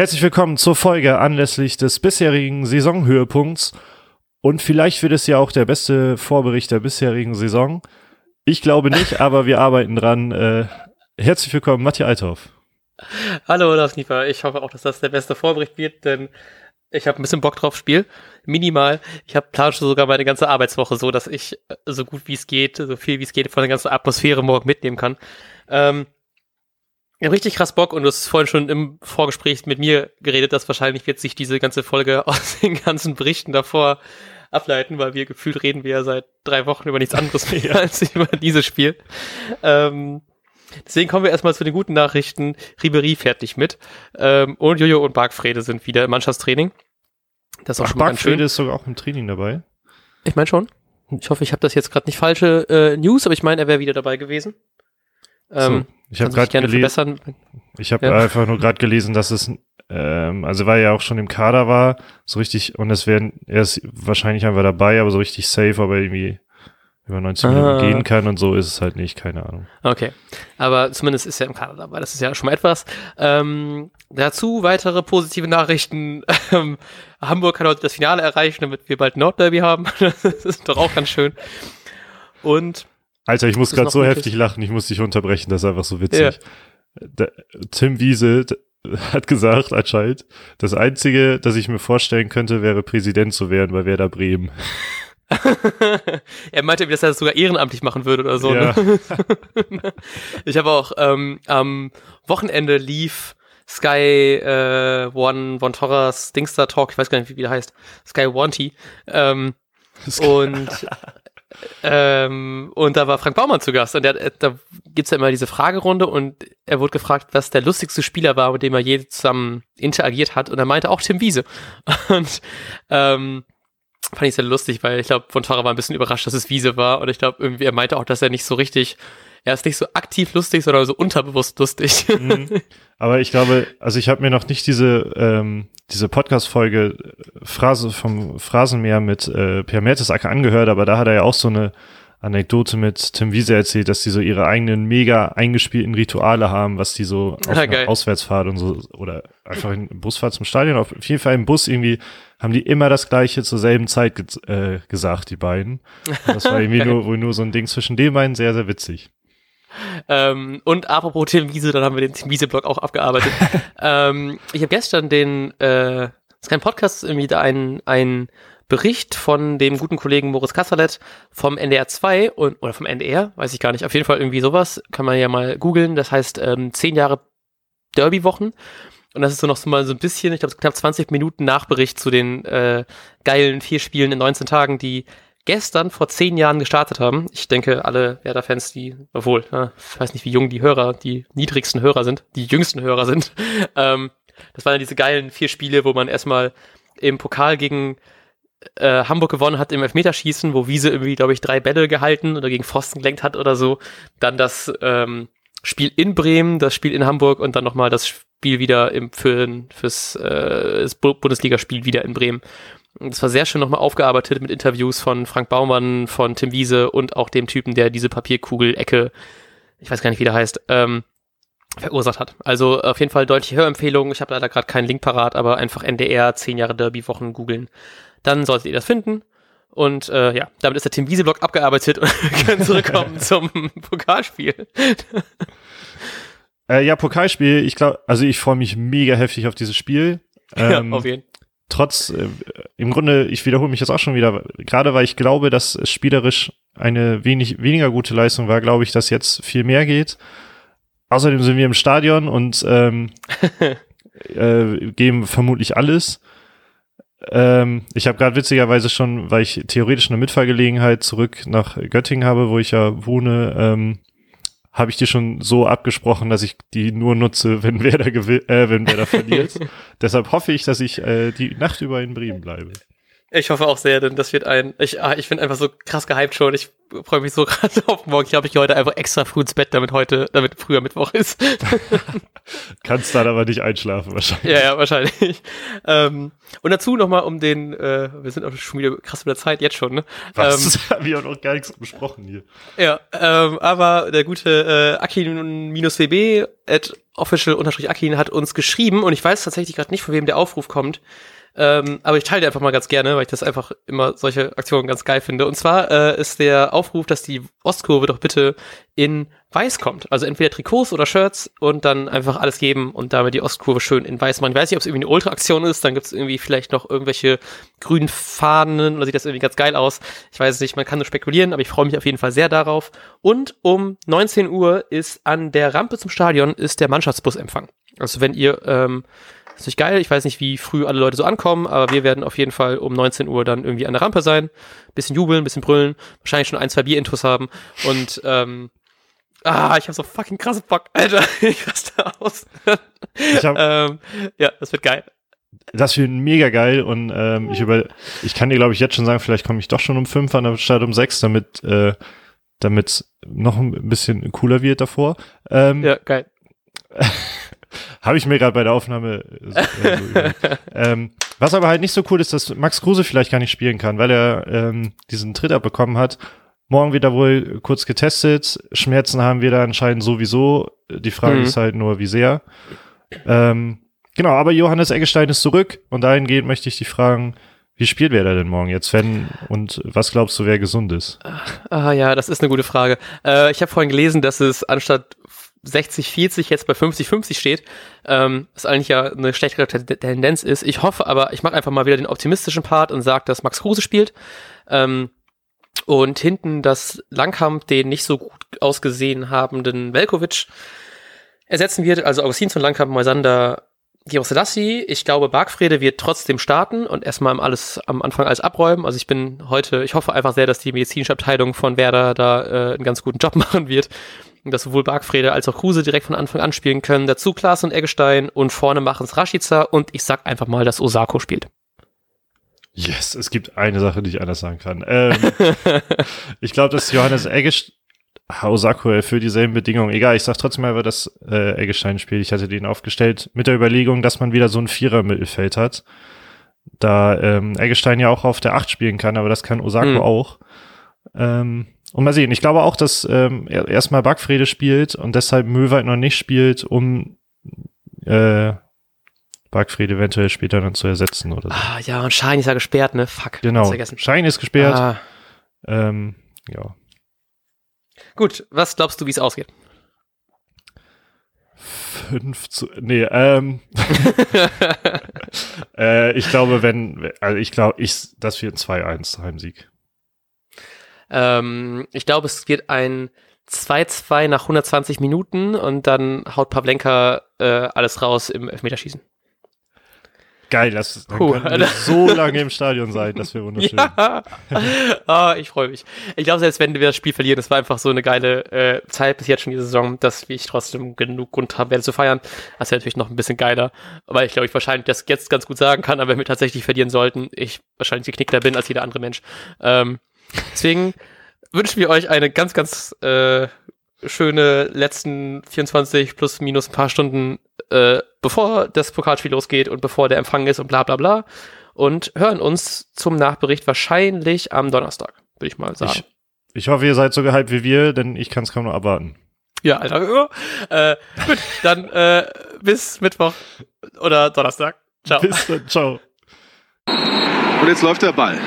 Herzlich willkommen zur Folge anlässlich des bisherigen Saisonhöhepunkts. Und vielleicht wird es ja auch der beste Vorbericht der bisherigen Saison. Ich glaube nicht, aber wir arbeiten dran. Äh, herzlich willkommen, Matthias Althoff. Hallo, Olaf Niefer. Ich hoffe auch, dass das der beste Vorbericht wird, denn ich habe ein bisschen Bock drauf Spiel. Minimal. Ich habe plane sogar meine ganze Arbeitswoche so, dass ich äh, so gut wie es geht, so viel wie es geht von der ganzen Atmosphäre morgen mitnehmen kann. Ähm, ich habe richtig krass Bock und du hast vorhin schon im Vorgespräch mit mir geredet, dass wahrscheinlich wird sich diese ganze Folge aus den ganzen Berichten davor ableiten, weil wir gefühlt reden wir ja seit drei Wochen über nichts anderes mehr als über dieses Spiel. Ähm, deswegen kommen wir erstmal zu den guten Nachrichten. Ribery fährt nicht mit ähm, und Jojo und Bargfrede sind wieder im Mannschaftstraining. Das ist auch Ach, schon Bargfrede ist sogar auch im Training dabei. Ich meine schon. Ich hoffe, ich habe das jetzt gerade nicht falsche äh, News, aber ich meine, er wäre wieder dabei gewesen. Ähm, so, ich habe gerade gelesen. Ich habe ja. einfach nur gerade gelesen, dass es, ähm, also weil er auch schon im Kader war, so richtig, und es werden, er ist wahrscheinlich einfach dabei, aber so richtig safe, aber irgendwie über 90 Minuten ah. gehen kann und so ist es halt nicht, keine Ahnung. Okay, aber zumindest ist er im Kader dabei, das ist ja schon mal etwas. Ähm, dazu weitere positive Nachrichten. Ähm, Hamburg kann heute das Finale erreichen, damit wir bald Nordderby haben. das ist doch auch ganz schön. Und Alter, ich muss gerade so heftig lachen, ich muss dich unterbrechen, das ist einfach so witzig. Ja. Der, Tim Wiese hat gesagt, anscheinend, das Einzige, das ich mir vorstellen könnte, wäre Präsident zu werden bei Werder Bremen. er meinte, dass er das sogar ehrenamtlich machen würde oder so. Ja. Ne? ich habe auch ähm, am Wochenende lief Sky äh, One Von Torres Dingstar Talk, ich weiß gar nicht, wie der heißt, Sky Wanty. Ähm, und ähm, und da war Frank Baumann zu Gast und der, da gibt's ja immer diese Fragerunde und er wurde gefragt, was der lustigste Spieler war, mit dem er je zusammen interagiert hat und er meinte auch Tim Wiese. Und ähm, fand ich sehr lustig, weil ich glaube, von Tara war ein bisschen überrascht, dass es Wiese war und ich glaube, irgendwie, er meinte auch, dass er nicht so richtig er ist nicht so aktiv lustig, sondern so unterbewusst lustig. Mhm. Aber ich glaube, also ich habe mir noch nicht diese ähm, diese Podcast-Folge äh, Phrase vom Phrasenmeer mit äh, Per Mertesacker angehört, aber da hat er ja auch so eine Anekdote mit Tim Wiese erzählt, dass die so ihre eigenen mega eingespielten Rituale haben, was die so auf ja, einer Auswärtsfahrt und so oder einfach in Busfahrt zum Stadion, auf jeden Fall im Bus irgendwie haben die immer das gleiche zur selben Zeit ge äh, gesagt, die beiden. Und das war irgendwie nur, wohl nur so ein Ding zwischen den beiden sehr, sehr witzig. Ähm, und apropos Tim Wiese, dann haben wir den Tim Wiese-Blog auch abgearbeitet. ähm, ich habe gestern den, äh, das ist kein Podcast, irgendwie da ein, ein Bericht von dem guten Kollegen Moritz Kasserlet vom NDR 2 und, oder vom NDR, weiß ich gar nicht, auf jeden Fall irgendwie sowas, kann man ja mal googeln, das heißt ähm, zehn Jahre Derby-Wochen. Und das ist so noch so mal so ein bisschen, ich glaube, knapp 20 Minuten Nachbericht zu den äh, geilen vier Spielen in 19 Tagen, die gestern vor zehn Jahren gestartet haben. Ich denke, alle Werder-Fans, die, obwohl, ich weiß nicht, wie jung die Hörer, die niedrigsten Hörer sind, die jüngsten Hörer sind. Ähm, das waren ja diese geilen vier Spiele, wo man erstmal im Pokal gegen äh, Hamburg gewonnen hat im Elfmeterschießen, wo Wiese irgendwie, glaube ich, drei Bälle gehalten oder gegen Pfosten gelenkt hat oder so. Dann das ähm, Spiel in Bremen, das Spiel in Hamburg und dann nochmal das Spiel wieder im, für, fürs äh, Bundesligaspiel wieder in Bremen. Das war sehr schön nochmal aufgearbeitet mit Interviews von Frank Baumann, von Tim Wiese und auch dem Typen, der diese Papierkugel-Ecke, ich weiß gar nicht, wie der heißt, ähm, verursacht hat. Also auf jeden Fall deutliche Hörempfehlungen. Ich habe leider gerade keinen Link parat, aber einfach NDR 10 Jahre Derby-Wochen googeln. Dann solltet ihr das finden. Und äh, ja, damit ist der Tim Wiese-Blog abgearbeitet und wir können zurückkommen zum Pokalspiel. äh, ja, Pokalspiel, ich glaube, also ich freue mich mega heftig auf dieses Spiel. Ähm, ja, auf jeden Fall trotz, äh, im Grunde, ich wiederhole mich jetzt auch schon wieder, gerade weil ich glaube, dass es spielerisch eine wenig, weniger gute Leistung war, glaube ich, dass jetzt viel mehr geht. Außerdem sind wir im Stadion und ähm, äh, geben vermutlich alles. Ähm, ich habe gerade witzigerweise schon, weil ich theoretisch eine Mitfahrgelegenheit zurück nach Göttingen habe, wo ich ja wohne, ähm, habe ich die schon so abgesprochen, dass ich die nur nutze, wenn wer da, gewinnt, äh, wenn wer da verliert. Deshalb hoffe ich, dass ich äh, die Nacht über in Bremen bleibe. Ich hoffe auch sehr, denn das wird ein. Ich, ah, ich bin einfach so krass gehypt schon. Ich freue mich so krass auf morgen. Ich glaube, ich gehe heute einfach extra früh ins Bett, damit heute, damit früher Mittwoch ist. Kannst dann aber nicht einschlafen wahrscheinlich. Ja, ja, wahrscheinlich. Ähm, und dazu nochmal um den, äh, wir sind auch schon wieder krass mit der Zeit jetzt schon, ne? Was? Ähm, wir haben noch gar nichts besprochen hier. Ja, ähm, aber der gute äh, Akin-WB at official-Akin hat uns geschrieben und ich weiß tatsächlich gerade nicht, von wem der Aufruf kommt. Ähm, aber ich teile die einfach mal ganz gerne, weil ich das einfach immer solche Aktionen ganz geil finde. Und zwar äh, ist der Aufruf, dass die Ostkurve doch bitte in weiß kommt. Also entweder Trikots oder Shirts und dann einfach alles geben und damit die Ostkurve schön in weiß machen. Ich weiß nicht, ob es irgendwie eine Ultra-Aktion ist, dann gibt es irgendwie vielleicht noch irgendwelche grünen Fahnen oder sieht das irgendwie ganz geil aus. Ich weiß es nicht, man kann nur spekulieren, aber ich freue mich auf jeden Fall sehr darauf. Und um 19 Uhr ist an der Rampe zum Stadion ist der Mannschaftsbusempfang. Also wenn ihr ähm, ist nicht geil. Ich weiß nicht, wie früh alle Leute so ankommen, aber wir werden auf jeden Fall um 19 Uhr dann irgendwie an der Rampe sein. Bisschen jubeln, bisschen brüllen, wahrscheinlich schon ein, zwei Bierintos haben. Und ähm, ah, ich habe so fucking krasse Bock, Alter. ich raste aus. Ich hab, ähm, ja, das wird geil. Das wird mega geil und ähm, ich über, ich kann dir glaube ich jetzt schon sagen, vielleicht komme ich doch schon um fünf an statt um sechs, damit äh, damit noch ein bisschen cooler wird davor. Ähm, ja, geil. Habe ich mir gerade bei der Aufnahme äh, so ähm, Was aber halt nicht so cool ist, dass Max Kruse vielleicht gar nicht spielen kann, weil er ähm, diesen Tritt abbekommen hat. Morgen wird er wohl kurz getestet. Schmerzen haben wir da anscheinend sowieso. Die Frage mhm. ist halt nur, wie sehr. Ähm, genau, aber Johannes Eggestein ist zurück und dahingehend möchte ich dich fragen, wie spielt wer da denn morgen jetzt, wenn und was glaubst du, wer gesund ist? Ah ja, das ist eine gute Frage. Äh, ich habe vorhin gelesen, dass es anstatt 60-40 jetzt bei 50-50 steht, ähm, was eigentlich ja eine schlechtere Tendenz ist. Ich hoffe aber, ich mache einfach mal wieder den optimistischen Part und sage, dass Max Kruse spielt. Ähm, und hinten das Langkamp den nicht so gut ausgesehen habenden Velkovic ersetzen wird. Also Augustinsson, Langkamp, Moisander, Selassie. Ich glaube, Bargfrede wird trotzdem starten und erstmal alles am Anfang alles abräumen. Also ich bin heute, ich hoffe einfach sehr, dass die medizinische Abteilung von Werder da äh, einen ganz guten Job machen wird dass sowohl Bargfrede als auch Kruse direkt von Anfang an spielen können. Dazu Klaas und Eggestein und vorne machen es Rashica und ich sag einfach mal, dass Osako spielt. Yes, es gibt eine Sache, die ich anders sagen kann. Ähm, ich glaube, dass Johannes Eggestein, Osako erfüllt dieselben Bedingungen. Egal, ich sag trotzdem mal, dass äh, Eggestein spielt. Ich hatte den aufgestellt mit der Überlegung, dass man wieder so ein Vierer-Mittelfeld hat. Da ähm, Eggestein ja auch auf der Acht spielen kann, aber das kann Osako mhm. auch. Ähm, und mal sehen, ich glaube auch, dass ähm, erstmal Backfrede spielt und deshalb Möwald noch nicht spielt, um äh, Backfried eventuell später dann zu ersetzen oder so. Ah, ja, und Schein ist ja gesperrt, ne? Fuck. Genau. Schein ist gesperrt. Ah. Ähm, ja. Gut, was glaubst du, wie es ausgeht? 5 zu. Nee, ähm. äh, ich glaube, wenn. Also ich glaube, ich, das wird ein 2-1 Heimsieg. Ähm, ich glaube, es wird ein 2-2 nach 120 Minuten und dann haut Pavlenka äh, alles raus im Elfmeterschießen. Geil, das dann cool. können wir so lange im Stadion sein, das wäre wunderschön. Ja. oh, ich freue mich. Ich glaube, selbst wenn wir das Spiel verlieren, das war einfach so eine geile äh, Zeit bis jetzt schon diese Saison, dass ich trotzdem genug Grund habe, werde zu feiern. Das wäre natürlich noch ein bisschen geiler, weil ich glaube, ich wahrscheinlich das jetzt ganz gut sagen kann, aber wenn wir tatsächlich verlieren sollten, ich wahrscheinlich geknickter bin als jeder andere Mensch. Ähm, Deswegen wünschen wir euch eine ganz, ganz äh, schöne letzten 24 plus minus ein paar Stunden, äh, bevor das Pokalspiel losgeht und bevor der Empfang ist und bla bla bla. Und hören uns zum Nachbericht wahrscheinlich am Donnerstag, würde ich mal sagen. Ich, ich hoffe, ihr seid so gehypt wie wir, denn ich kann es kaum noch erwarten. Ja, Alter. Äh, gut, dann äh, bis Mittwoch oder Donnerstag. Ciao. Bis dann, ciao. Und jetzt läuft der Ball.